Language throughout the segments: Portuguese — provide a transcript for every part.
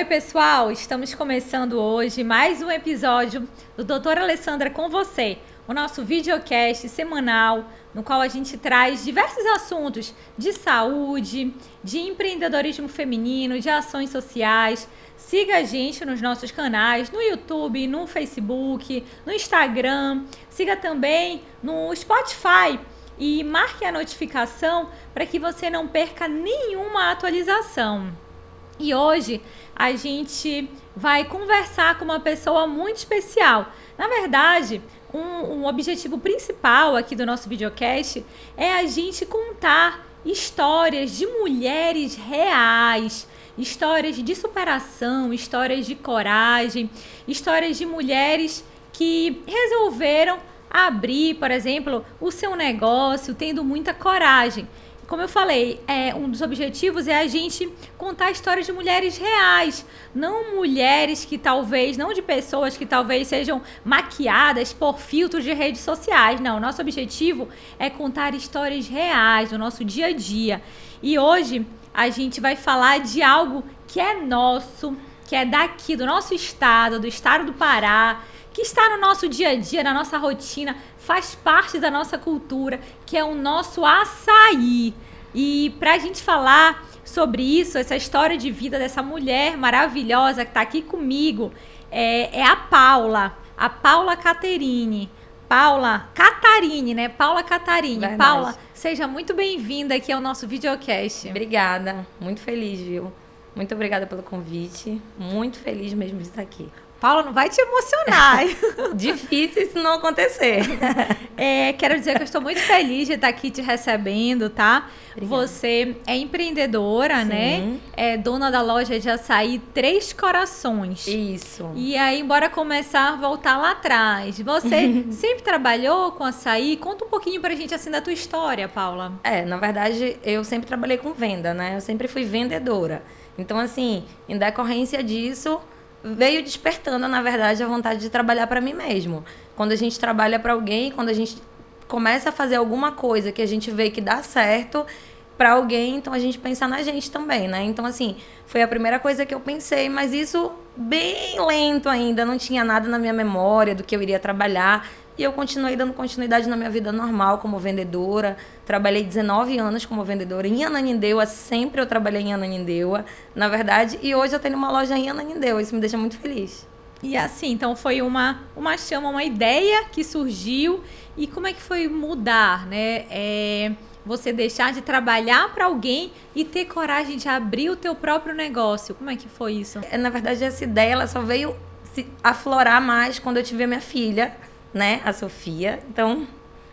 Oi, pessoal! Estamos começando hoje mais um episódio do Doutora Alessandra com você, o nosso videocast semanal, no qual a gente traz diversos assuntos de saúde, de empreendedorismo feminino, de ações sociais. Siga a gente nos nossos canais, no YouTube, no Facebook, no Instagram. Siga também no Spotify e marque a notificação para que você não perca nenhuma atualização. E hoje a gente vai conversar com uma pessoa muito especial. Na verdade, um, um, objetivo principal aqui do nosso videocast é a gente contar histórias de mulheres reais, histórias de superação, histórias de coragem, histórias de mulheres que resolveram abrir, por exemplo, o seu negócio tendo muita coragem como eu falei, é, um dos objetivos é a gente contar histórias de mulheres reais, não mulheres que talvez, não de pessoas que talvez sejam maquiadas por filtros de redes sociais. Não, nosso objetivo é contar histórias reais do nosso dia a dia. E hoje a gente vai falar de algo que é nosso, que é daqui, do nosso estado, do estado do Pará, que está no nosso dia a dia, na nossa rotina, faz parte da nossa cultura, que é o nosso açaí. E para a gente falar sobre isso, essa história de vida dessa mulher maravilhosa que está aqui comigo, é, é, a Paula, a Paula Caterine. Paula Catarine, né? Paula Catarine. Verdade. Paula, seja muito bem-vinda aqui ao nosso videocast. Obrigada, muito feliz, viu? Muito obrigada pelo convite. Muito feliz mesmo de estar aqui. Paula, não vai te emocionar. Difícil isso não acontecer. É, quero dizer que eu estou muito feliz de estar aqui te recebendo, tá? Obrigada. Você é empreendedora, né? Sim. né? É dona da loja de açaí Três Corações. Isso. E aí, bora começar a voltar lá atrás. Você sempre trabalhou com açaí? Conta um pouquinho pra gente assim da tua história, Paula. É, na verdade, eu sempre trabalhei com venda, né? Eu sempre fui vendedora. Então, assim, em decorrência disso, veio despertando, na verdade, a vontade de trabalhar para mim mesmo. Quando a gente trabalha para alguém, quando a gente começa a fazer alguma coisa que a gente vê que dá certo para alguém, então a gente pensa na gente também, né? Então assim, foi a primeira coisa que eu pensei, mas isso bem lento ainda, não tinha nada na minha memória do que eu iria trabalhar. E eu continuei dando continuidade na minha vida normal como vendedora. Trabalhei 19 anos como vendedora em Ananindeua. Sempre eu trabalhei em Ananindeua, na verdade. E hoje eu tenho uma loja em Ananindeua. Isso me deixa muito feliz. E assim, então foi uma, uma chama, uma ideia que surgiu. E como é que foi mudar, né? É, você deixar de trabalhar para alguém e ter coragem de abrir o teu próprio negócio. Como é que foi isso? É, na verdade, essa ideia ela só veio se aflorar mais quando eu tive a minha filha né? A Sofia. Então,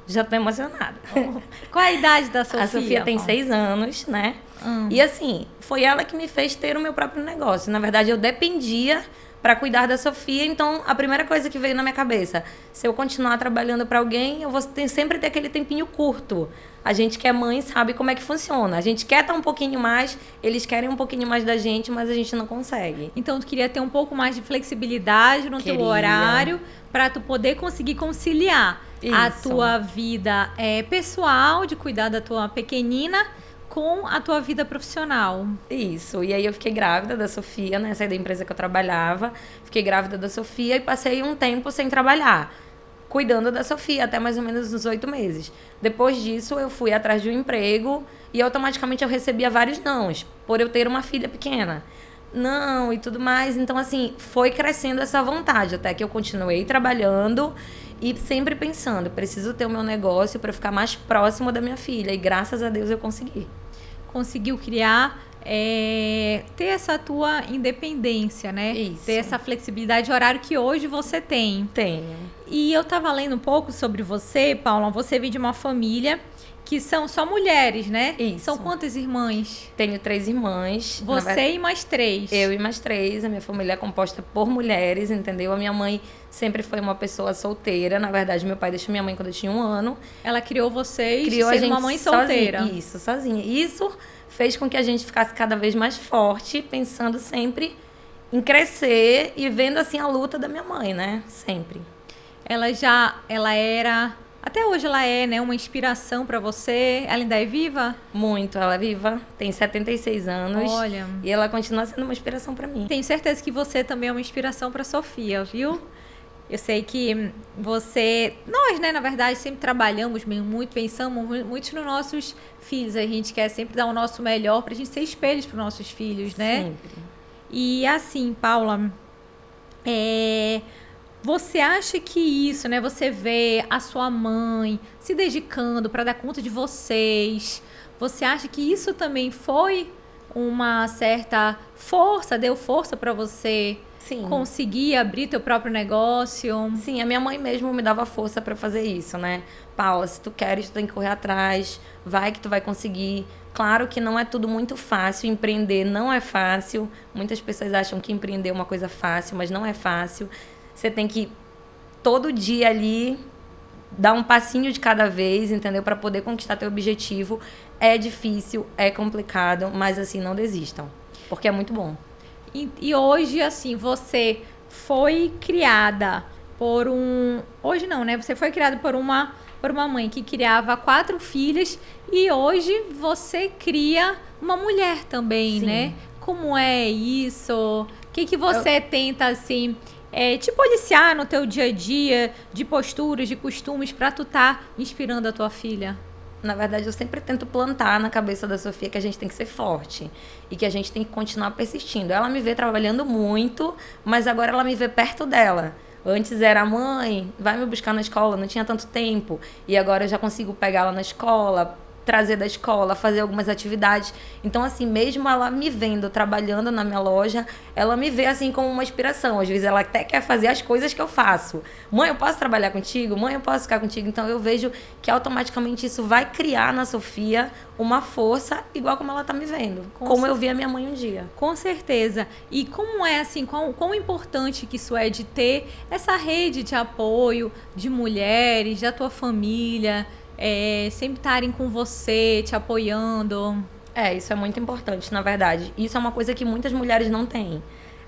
já tô emocionada. Oh. Qual a idade da Sofia? A Sofia tem seis anos, né? Hum. E assim, foi ela que me fez ter o meu próprio negócio. Na verdade, eu dependia para cuidar da Sofia. Então, a primeira coisa que veio na minha cabeça, se eu continuar trabalhando para alguém, eu vou ter, sempre ter aquele tempinho curto. A gente que é mãe sabe como é que funciona. A gente quer estar um pouquinho mais, eles querem um pouquinho mais da gente, mas a gente não consegue. Então, tu queria ter um pouco mais de flexibilidade no Queria. teu horário para tu poder conseguir conciliar Isso. a tua vida é, pessoal, de cuidar da tua pequenina, com a tua vida profissional. Isso. E aí eu fiquei grávida da Sofia, né? Saí da empresa que eu trabalhava, fiquei grávida da Sofia e passei um tempo sem trabalhar, cuidando da Sofia, até mais ou menos uns oito meses. Depois disso, eu fui atrás de um emprego e automaticamente eu recebia vários nãos, por eu ter uma filha pequena não e tudo mais. Então, assim, foi crescendo essa vontade, até que eu continuei trabalhando e sempre pensando, preciso ter o meu negócio para ficar mais próximo da minha filha. E graças a Deus eu consegui. Conseguiu criar, é, ter essa tua independência, né? Isso. Ter essa flexibilidade de horário que hoje você tem. Tenho. E eu tava lendo um pouco sobre você, Paula. Você vem de uma família que são só mulheres, né? Isso. São quantas irmãs? Tenho três irmãs. Você verdade, e mais três. Eu e mais três. A minha família é composta por mulheres, entendeu? A minha mãe sempre foi uma pessoa solteira. Na verdade, meu pai deixou minha mãe quando eu tinha um ano. Ela criou vocês criou a gente uma mãe solteira. Sozinha. Isso, sozinha. Isso fez com que a gente ficasse cada vez mais forte, pensando sempre em crescer e vendo assim a luta da minha mãe, né? Sempre. Ela já, ela era Até hoje ela é, né, uma inspiração para você. Ela ainda é viva? Muito, ela é viva, tem 76 anos. Olha. E ela continua sendo uma inspiração para mim. Tenho certeza que você também é uma inspiração para Sofia, viu? Eu sei que você, nós, né, na verdade, sempre trabalhamos muito, pensamos muito nos nossos filhos. A gente quer sempre dar o nosso melhor para a gente ser espelhos para os nossos filhos, né? Sempre. E assim, Paula, é, você acha que isso, né? Você vê a sua mãe se dedicando para dar conta de vocês. Você acha que isso também foi uma certa força, deu força para você Sim. conseguir abrir teu próprio negócio? Sim, a minha mãe mesmo me dava força para fazer isso, né? Paula, se tu queres, tu tem que correr atrás, vai que tu vai conseguir. Claro que não é tudo muito fácil, empreender não é fácil. Muitas pessoas acham que empreender é uma coisa fácil, mas não é fácil. Você tem que todo dia ali dar um passinho de cada vez, entendeu? Para poder conquistar teu objetivo. É difícil, é complicado, mas assim, não desistam, porque é muito bom. E, e hoje, assim, você foi criada por um. Hoje não, né? Você foi criada por uma, por uma mãe que criava quatro filhas e hoje você cria uma mulher também, Sim. né? Como é isso? O que, que você Eu... tenta, assim, é, te policiar no teu dia a dia de posturas, de costumes, para tu estar tá inspirando a tua filha? Na verdade, eu sempre tento plantar na cabeça da Sofia que a gente tem que ser forte e que a gente tem que continuar persistindo. Ela me vê trabalhando muito, mas agora ela me vê perto dela. Antes era mãe, vai me buscar na escola, não tinha tanto tempo. E agora eu já consigo pegá-la na escola, trazer da escola, fazer algumas atividades. Então, assim, mesmo ela me vendo trabalhando na minha loja, ela me vê assim como uma inspiração. Às vezes ela até quer fazer as coisas que eu faço. Mãe, eu posso trabalhar contigo? Mãe, eu posso ficar contigo? Então eu vejo que automaticamente isso vai criar na Sofia uma força igual como ela tá me vendo. Com como certeza. eu vi a minha mãe um dia. Com certeza. E como é assim, quão, quão importante que isso é de ter essa rede de apoio de mulheres, da tua família, é, sempre estarem com você, te apoiando. É, isso é muito importante, na verdade. Isso é uma coisa que muitas mulheres não têm.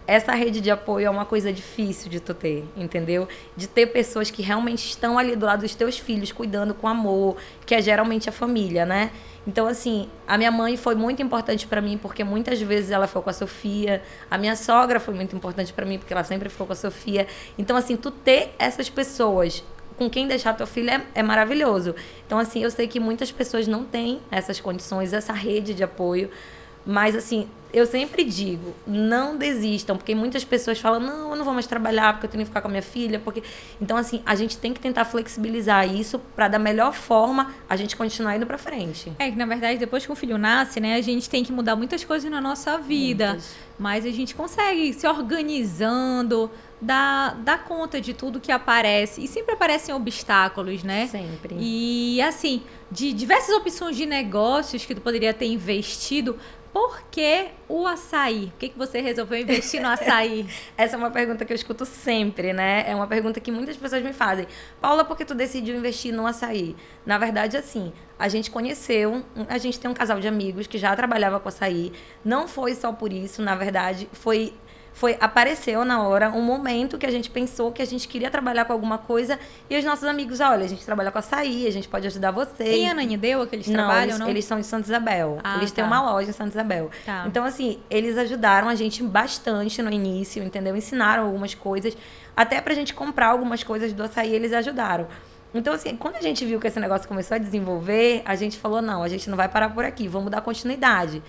Essa rede de apoio é uma coisa difícil de tu ter, entendeu? De ter pessoas que realmente estão ali do lado dos teus filhos, cuidando com amor, que é geralmente a família, né? Então, assim, a minha mãe foi muito importante para mim, porque muitas vezes ela foi com a Sofia. A minha sogra foi muito importante para mim, porque ela sempre ficou com a Sofia. Então, assim, tu ter essas pessoas com quem deixar teu filho é, é maravilhoso. Então, assim, eu sei que muitas pessoas não têm essas condições, essa rede de apoio. Mas, assim, eu sempre digo, não desistam, porque muitas pessoas falam, não, eu não vou mais trabalhar porque eu tenho que ficar com a minha filha, porque... Então, assim, a gente tem que tentar flexibilizar isso para da melhor forma a gente continuar indo para frente. É que, na verdade, depois que o filho nasce, né, a gente tem que mudar muitas coisas na nossa vida. Muitas. Mas a gente consegue se organizando, dar conta de tudo que aparece. E sempre aparecem obstáculos, né? Sempre. E, assim, de diversas opções de negócios que tu poderia ter investido, por que o açaí? Por que, que você resolveu investir no açaí? Essa é uma pergunta que eu escuto sempre, né? É uma pergunta que muitas pessoas me fazem. Paula, por que tu decidiu investir no açaí? Na verdade, assim, a gente conheceu, a gente tem um casal de amigos que já trabalhava com açaí. Não foi só por isso, na verdade, foi foi apareceu na hora um momento que a gente pensou que a gente queria trabalhar com alguma coisa e os nossos amigos, olha, a gente trabalha com açaí, a gente pode ajudar vocês. E a Nani deu que eles não, trabalham, eles, não? eles são de Santa Isabel. Ah, eles tá. têm uma loja em Santa Isabel. Tá. Então, assim, eles ajudaram a gente bastante no início, entendeu? Ensinaram algumas coisas. Até pra gente comprar algumas coisas do açaí, eles ajudaram. Então, assim, quando a gente viu que esse negócio começou a desenvolver, a gente falou, não, a gente não vai parar por aqui, vamos dar continuidade.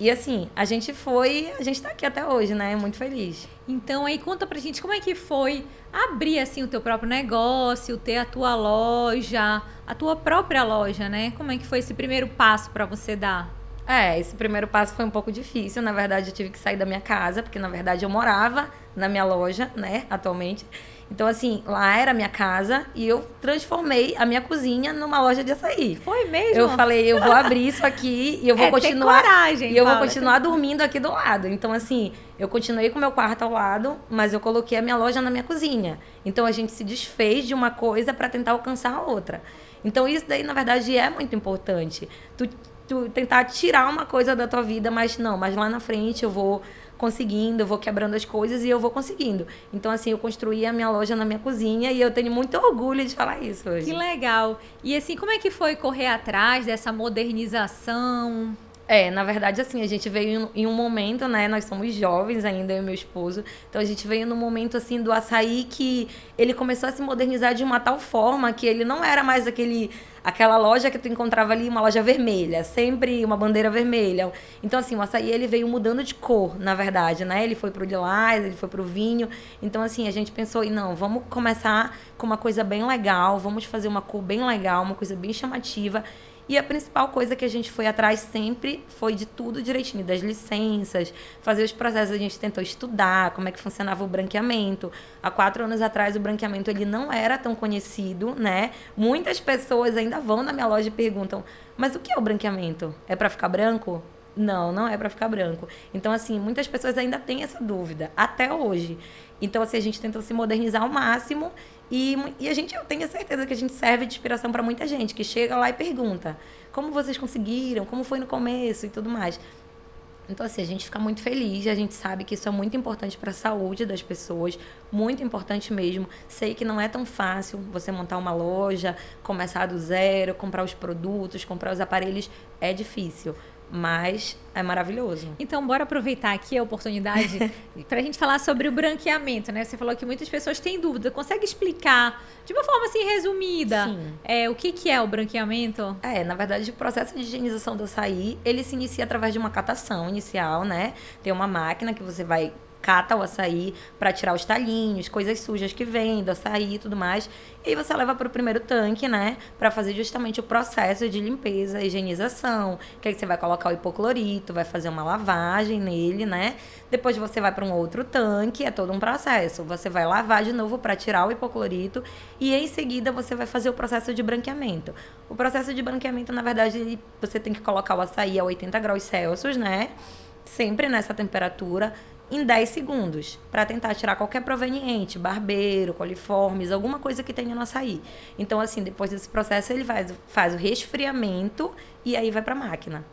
E assim, a gente foi, a gente tá aqui até hoje, né? Muito feliz. Então aí conta pra gente como é que foi abrir assim o teu próprio negócio, ter a tua loja, a tua própria loja, né? Como é que foi esse primeiro passo para você dar? É, esse primeiro passo foi um pouco difícil. Na verdade, eu tive que sair da minha casa, porque na verdade eu morava na minha loja, né, atualmente. Então, assim, lá era a minha casa e eu transformei a minha cozinha numa loja de açaí. Foi mesmo? Eu falei, eu vou abrir isso aqui e eu vou é continuar. Ter coragem, e eu vou continuar dormindo aqui do lado. Então, assim, eu continuei com o meu quarto ao lado, mas eu coloquei a minha loja na minha cozinha. Então a gente se desfez de uma coisa para tentar alcançar a outra. Então, isso daí, na verdade, é muito importante. Tu tu tentar tirar uma coisa da tua vida, mas não, mas lá na frente eu vou conseguindo, eu vou quebrando as coisas e eu vou conseguindo. Então, assim, eu construí a minha loja na minha cozinha e eu tenho muito orgulho de falar isso hoje. Que legal. E assim, como é que foi correr atrás dessa modernização? É, na verdade, assim, a gente veio em um momento, né? Nós somos jovens ainda, eu e meu esposo. Então a gente veio num momento, assim, do açaí que ele começou a se modernizar de uma tal forma que ele não era mais aquele aquela loja que tu encontrava ali, uma loja vermelha, sempre uma bandeira vermelha. Então, assim, o açaí ele veio mudando de cor, na verdade, né? Ele foi pro lilás, ele foi pro vinho. Então, assim, a gente pensou, e não, vamos começar com uma coisa bem legal, vamos fazer uma cor bem legal, uma coisa bem chamativa. E a principal coisa que a gente foi atrás sempre foi de tudo direitinho, das licenças, fazer os processos. A gente tentou estudar como é que funcionava o branqueamento. Há quatro anos atrás, o branqueamento ele não era tão conhecido, né? Muitas pessoas ainda vão na minha loja e perguntam: mas o que é o branqueamento? É para ficar branco? Não, não é para ficar branco. Então, assim, muitas pessoas ainda têm essa dúvida, até hoje. Então, assim, a gente tentou se modernizar ao máximo e, e a gente, eu tenho certeza que a gente serve de inspiração para muita gente que chega lá e pergunta como vocês conseguiram, como foi no começo e tudo mais. Então, assim, a gente fica muito feliz, a gente sabe que isso é muito importante para a saúde das pessoas, muito importante mesmo. Sei que não é tão fácil você montar uma loja, começar do zero, comprar os produtos, comprar os aparelhos, é difícil mas é maravilhoso. Então, bora aproveitar aqui a oportunidade para a gente falar sobre o branqueamento, né? Você falou que muitas pessoas têm dúvida. Consegue explicar de uma forma assim resumida é, o que, que é o branqueamento? É, na verdade, o processo de higienização do açaí, ele se inicia através de uma catação inicial, né? Tem uma máquina que você vai cata o açaí para tirar os talinhos, coisas sujas que vêm do açaí e tudo mais. E aí você leva para o primeiro tanque, né, para fazer justamente o processo de limpeza, higienização. Que aí você vai colocar o hipoclorito, vai fazer uma lavagem nele, né? Depois você vai para um outro tanque, é todo um processo. Você vai lavar de novo para tirar o hipoclorito e em seguida você vai fazer o processo de branqueamento. O processo de branqueamento, na verdade, você tem que colocar o açaí a 80 graus Celsius, né? Sempre nessa temperatura em 10 segundos, para tentar tirar qualquer proveniente, barbeiro, coliformes, alguma coisa que tenha no açaí. Então, assim, depois desse processo, ele faz, faz o resfriamento e aí vai para a máquina.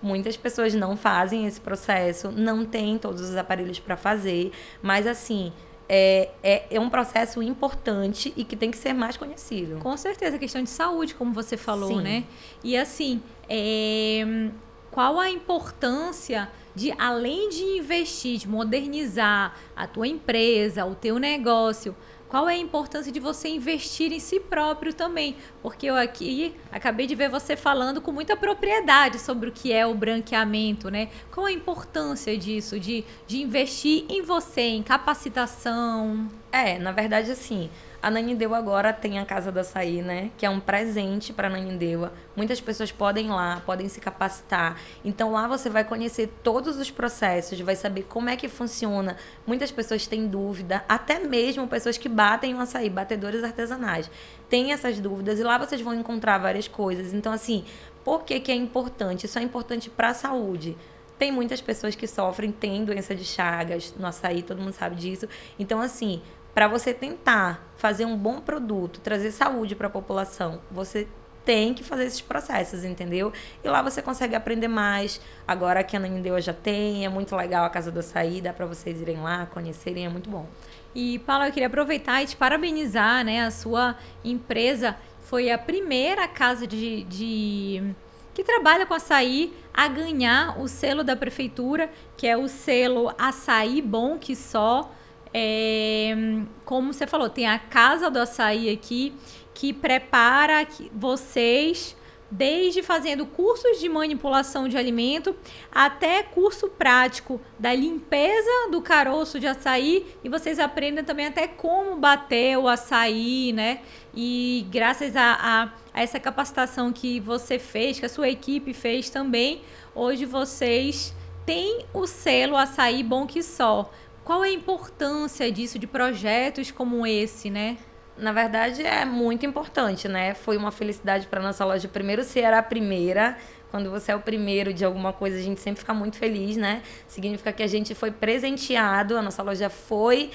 Muitas pessoas não fazem esse processo, não tem todos os aparelhos para fazer, mas assim, é, é, é, um processo importante e que tem que ser mais conhecido. Com certeza, questão de saúde, como você falou, Sim. né? E assim, é, qual a importância de além de investir, de modernizar a tua empresa, o teu negócio, qual é a importância de você investir em si próprio também? Porque eu aqui acabei de ver você falando com muita propriedade sobre o que é o branqueamento, né? Qual a importância disso, de, de investir em você, em capacitação? É, na verdade, assim, a Nanindeua agora tem a Casa do Açaí, né? Que é um presente para Nanindeua. Muitas pessoas podem ir lá, podem se capacitar. Então lá você vai conhecer todos os processos, vai saber como é que funciona. Muitas pessoas têm dúvida, até mesmo pessoas que batem o açaí, batedores artesanais. Tem essas dúvidas e lá vocês vão encontrar várias coisas. Então, assim, por que, que é importante? Isso é importante para a saúde. Tem muitas pessoas que sofrem, têm doença de Chagas no açaí, todo mundo sabe disso. Então, assim, para você tentar fazer um bom produto, trazer saúde para a população, você tem que fazer esses processos, entendeu? E lá você consegue aprender mais. Agora que a Nanindeua já tem, é muito legal a Casa do Açaí, dá para vocês irem lá, conhecerem, é muito bom. E, Paula, eu queria aproveitar e te parabenizar, né? A sua empresa foi a primeira casa de, de que trabalha com açaí a ganhar o selo da prefeitura, que é o selo Açaí Bom Que Só. É, como você falou, tem a Casa do Açaí aqui que prepara vocês desde fazendo cursos de manipulação de alimento até curso prático da limpeza do caroço de açaí e vocês aprendem também até como bater o açaí, né? E graças a, a, a essa capacitação que você fez, que a sua equipe fez também, hoje vocês têm o selo açaí bom que só. Qual é a importância disso, de projetos como esse, né? Na verdade, é muito importante, né? Foi uma felicidade para nossa loja. Primeiro, ser a primeira. Quando você é o primeiro de alguma coisa, a gente sempre fica muito feliz, né? Significa que a gente foi presenteado, a nossa loja foi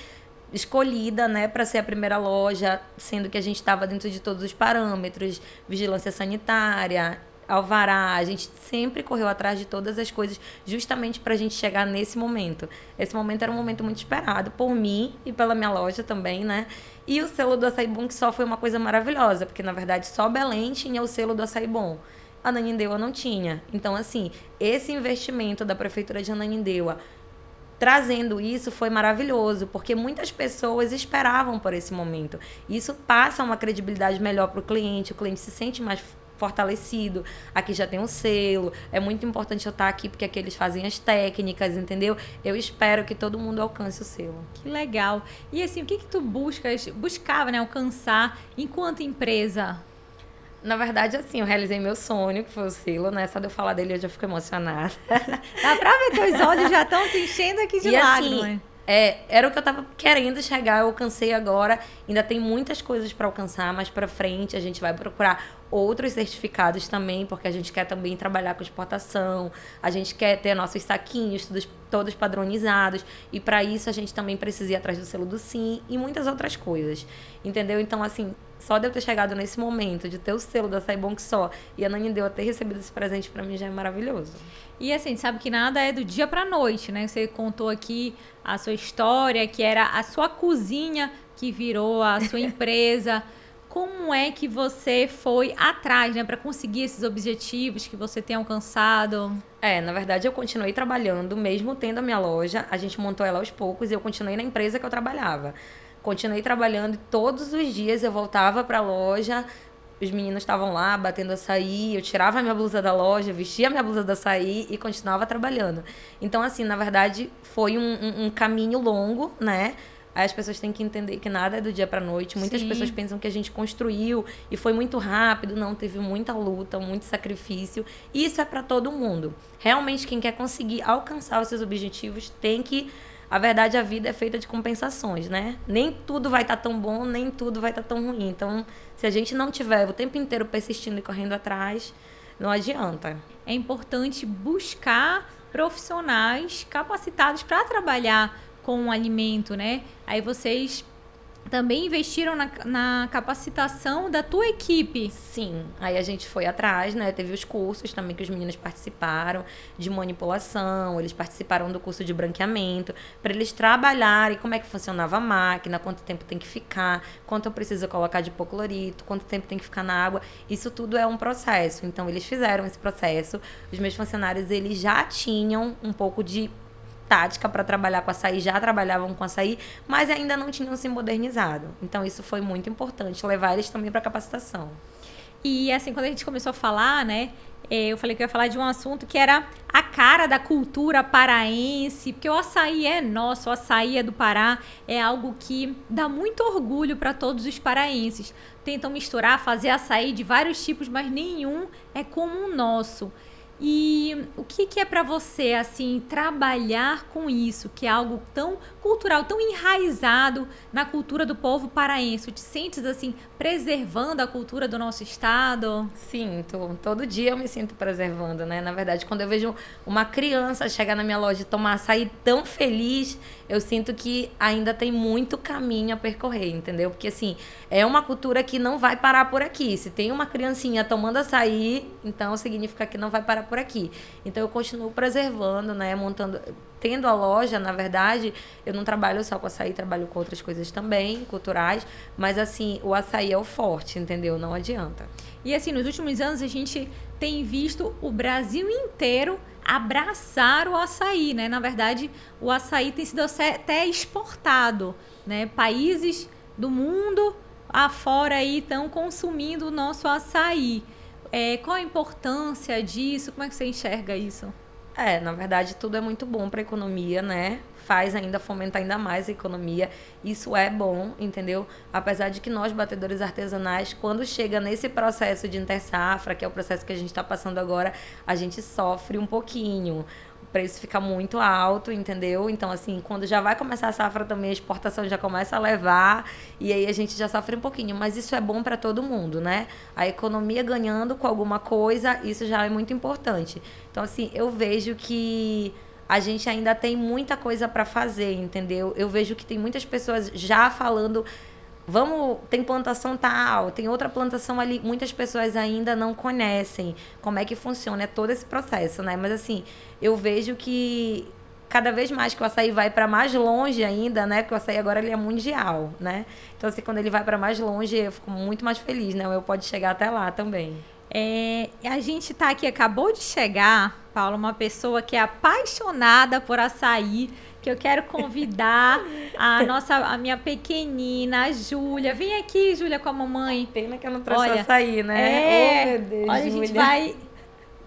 escolhida, né, para ser a primeira loja, sendo que a gente estava dentro de todos os parâmetros, vigilância sanitária, alvará, a gente sempre correu atrás de todas as coisas justamente para a gente chegar nesse momento. Esse momento era um momento muito esperado por mim e pela minha loja também, né? E o selo do Açaí Bom que só foi uma coisa maravilhosa, porque na verdade só Belém tinha o selo do Açaí Bom. Ananindeua não tinha. Então, assim, esse investimento da Prefeitura de Ananindeua trazendo isso foi maravilhoso, porque muitas pessoas esperavam por esse momento. Isso passa uma credibilidade melhor para o cliente, o cliente se sente mais fortalecido. Aqui já tem um selo. É muito importante eu estar aqui porque aqui eles fazem as técnicas, entendeu? Eu espero que todo mundo alcance o selo. Que legal. E assim, o que que tu buscas, buscava, né, alcançar enquanto empresa? Na verdade, assim, eu realizei meu sonho, que foi o selo, né? Só de eu falar dele eu já fico emocionada. Dá pra ver que os olhos já estão se enchendo aqui de e, lágrimas. Assim, é, era o que eu tava querendo chegar, eu alcancei agora. Ainda tem muitas coisas para alcançar, mais para frente a gente vai procurar outros certificados também, porque a gente quer também trabalhar com exportação, a gente quer ter nossos saquinhos todos, todos padronizados, e para isso a gente também precisa ir atrás do selo do SIM e muitas outras coisas. Entendeu? Então, assim, só de eu ter chegado nesse momento, de ter o selo da Saibon que só, e a Nani deu a ter recebido esse presente para mim já é maravilhoso. E assim, sabe que nada é do dia para noite, né? Você contou aqui a sua história, que era a sua cozinha que virou a sua empresa. Como é que você foi atrás, né, para conseguir esses objetivos que você tem alcançado? É, na verdade eu continuei trabalhando, mesmo tendo a minha loja, a gente montou ela aos poucos e eu continuei na empresa que eu trabalhava. Continuei trabalhando e todos os dias eu voltava para a loja, os meninos estavam lá batendo açaí, eu tirava a minha blusa da loja, vestia a minha blusa da açaí e continuava trabalhando. Então, assim, na verdade, foi um, um, um caminho longo, né? As pessoas têm que entender que nada é do dia para noite. Muitas Sim. pessoas pensam que a gente construiu e foi muito rápido. Não, teve muita luta, muito sacrifício. E isso é para todo mundo. Realmente, quem quer conseguir alcançar os seus objetivos tem que a verdade, a vida é feita de compensações, né? Nem tudo vai estar tá tão bom, nem tudo vai estar tá tão ruim. Então, se a gente não tiver o tempo inteiro persistindo e correndo atrás, não adianta. É importante buscar profissionais capacitados para trabalhar com o alimento, né? Aí vocês também investiram na, na, capacitação da tua equipe. Sim, aí a gente foi atrás, né? Teve os cursos também que os meninos participaram de manipulação, eles participaram do curso de branqueamento, para eles trabalharem como é que funcionava a máquina, quanto tempo tem que ficar, quanto eu preciso colocar de hipoclorito, quanto tempo tem que ficar na água. Isso tudo é um processo. Então eles fizeram esse processo. Os meus funcionários eles já tinham um pouco de tática para trabalhar com açaí, já trabalhavam com açaí, mas ainda não tinham se modernizado. Então isso foi muito importante, levar eles também para capacitação. E assim, quando a gente começou a falar, né, é, eu falei que eu ia falar de um assunto que era a cara da cultura paraense, porque o açaí é nosso, o açaí é do Pará, é algo que dá muito orgulho para todos os paraenses. Tentam misturar, fazer açaí de vários tipos, mas nenhum é como o nosso. E o que, que é para você, assim, trabalhar com isso, que é algo tão cultural, tão enraizado na cultura do povo paraense? Te sentes, assim, preservando a cultura do nosso estado? Sinto. Todo dia eu me sinto preservando, né? Na verdade, quando eu vejo uma criança chegar na minha loja e tomar açaí tão feliz, eu sinto que ainda tem muito caminho a percorrer, entendeu? Porque, assim, é uma cultura que não vai parar por aqui. Se tem uma criancinha tomando açaí, então significa que não vai parar por aqui. Então eu continuo preservando, né, montando, tendo a loja, na verdade, eu não trabalho só com açaí, trabalho com outras coisas também, culturais, mas assim, o açaí é o forte, entendeu? Não adianta. E assim, nos últimos anos a gente tem visto o Brasil inteiro abraçar o açaí, né? Na verdade, o açaí tem sido até exportado, né? Países do mundo afora aí estão consumindo o nosso açaí. É, qual a importância disso? Como é que você enxerga isso? É, na verdade, tudo é muito bom para a economia, né? Faz ainda fomentar ainda mais a economia. Isso é bom, entendeu? Apesar de que nós, batedores artesanais, quando chega nesse processo de intersafra, que é o processo que a gente está passando agora, a gente sofre um pouquinho preço fica muito alto, entendeu? Então, assim, quando já vai começar a safra também, a exportação já começa a levar e aí a gente já sofre um pouquinho. Mas isso é bom para todo mundo, né? A economia ganhando com alguma coisa, isso já é muito importante. Então, assim, eu vejo que a gente ainda tem muita coisa para fazer, entendeu? Eu vejo que tem muitas pessoas já falando Vamos, tem plantação tal, tem outra plantação ali. Muitas pessoas ainda não conhecem como é que funciona todo esse processo, né? Mas assim, eu vejo que cada vez mais que o açaí vai para mais longe ainda, né? Porque o açaí agora ele é mundial, né? Então assim, quando ele vai para mais longe, eu fico muito mais feliz, né? Eu pode chegar até lá também. É, a gente tá aqui, acabou de chegar, Paulo, uma pessoa que é apaixonada por açaí que eu quero convidar a nossa, a minha pequenina, a Júlia. Vem aqui, Júlia, com a mamãe. Pena que eu não trouxe Olha, açaí, né? É, oh, meu Deus, olha, Júlia. a gente vai...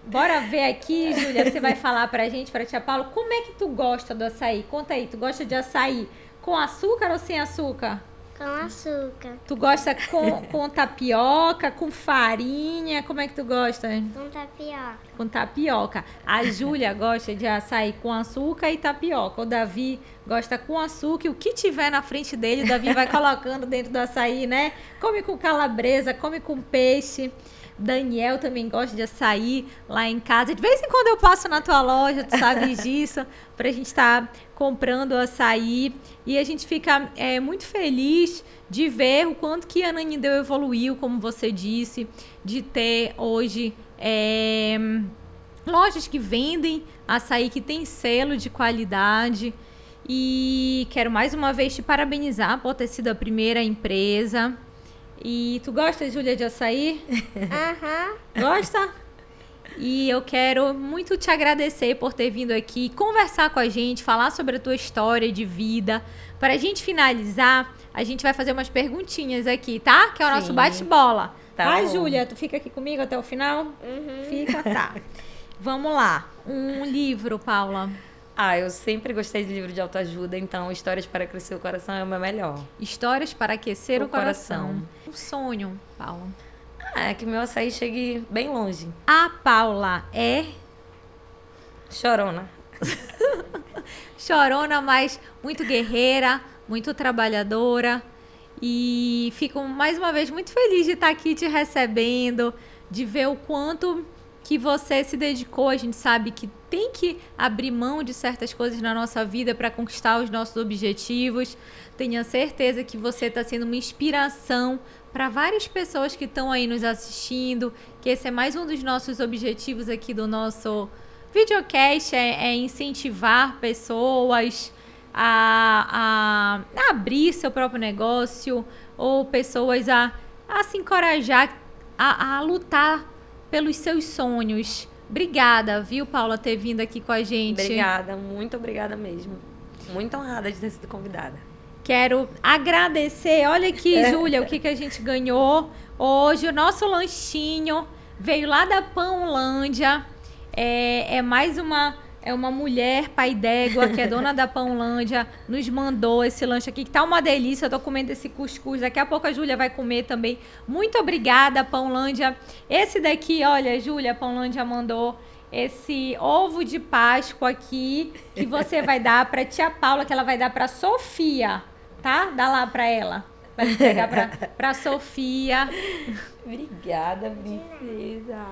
Bora ver aqui, Júlia, você vai falar pra gente, pra tia Paulo, como é que tu gosta do açaí? Conta aí, tu gosta de açaí com açúcar ou sem açúcar? Com açúcar. Tu gosta com, com tapioca, com farinha? Como é que tu gosta? Com tapioca. Com tapioca. A Júlia gosta de açaí com açúcar e tapioca. O Davi gosta com açúcar e o que tiver na frente dele, o Davi vai colocando dentro do açaí, né? Come com calabresa, come com peixe. Daniel também gosta de açaí lá em casa. De vez em quando eu passo na tua loja, tu sabes disso, pra gente estar tá comprando açaí. E a gente fica é, muito feliz de ver o quanto que a Nanindeu evoluiu, como você disse, de ter hoje é, lojas que vendem açaí que tem selo de qualidade. E quero mais uma vez te parabenizar por ter sido a primeira empresa e tu gosta, Júlia, de açaí? Aham. Uhum. Gosta? E eu quero muito te agradecer por ter vindo aqui conversar com a gente, falar sobre a tua história de vida. Para a gente finalizar, a gente vai fazer umas perguntinhas aqui, tá? Que é o Sim. nosso bate-bola. Tá, tá Júlia? Tu fica aqui comigo até o final? Uhum. Fica, tá. Vamos lá. Um livro, Paula. Ah, eu sempre gostei de livro de autoajuda, então Histórias para Crescer o Coração é o meu melhor. Histórias para aquecer o, o coração. coração. Sonho, Paula. Ah, é que meu açaí chegue bem longe. A Paula é. Chorona. Chorona, mas muito guerreira, muito trabalhadora. E fico mais uma vez muito feliz de estar aqui te recebendo, de ver o quanto que você se dedicou. A gente sabe que tem que abrir mão de certas coisas na nossa vida para conquistar os nossos objetivos. Tenha certeza que você está sendo uma inspiração para várias pessoas que estão aí nos assistindo. Que esse é mais um dos nossos objetivos aqui do nosso videocast: é, é incentivar pessoas a, a, abrir seu próprio negócio ou pessoas a, a se encorajar a, a lutar pelos seus sonhos. Obrigada, viu, Paula, ter vindo aqui com a gente. Obrigada, muito obrigada mesmo. Muito honrada de ter sido convidada. Quero agradecer. Olha aqui, é. Júlia, o que, que a gente ganhou hoje. O nosso lanchinho veio lá da Pãolândia. É, é mais uma é uma mulher pai d'égua, que é dona da Pãolândia, nos mandou esse lanche aqui, que tá uma delícia. Eu tô comendo esse cuscuz. Daqui a pouco a Júlia vai comer também. Muito obrigada, Pãolândia. Esse daqui, olha, Júlia, a Pãolândia mandou esse ovo de Páscoa aqui, que você vai dar pra tia Paula, que ela vai dar pra Sofia, tá? Dá lá pra ela. Vai pegar pra, pra Sofia. Obrigada, princesa.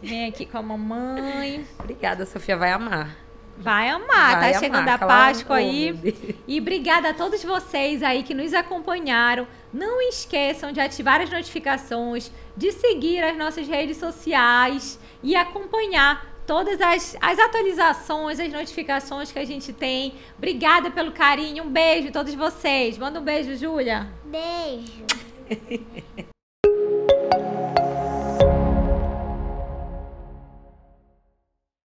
Vem aqui com a mamãe. Obrigada, Sofia vai amar. Vai amar, tá vai tá chegando a Páscoa aí. E obrigada a todos vocês aí que nos acompanharam. Não esqueçam de ativar as notificações, de seguir as nossas redes sociais e acompanhar todas as, as atualizações, as notificações que a gente tem. Obrigada pelo carinho. Um beijo a todos vocês. Manda um beijo, Júlia. Beijo.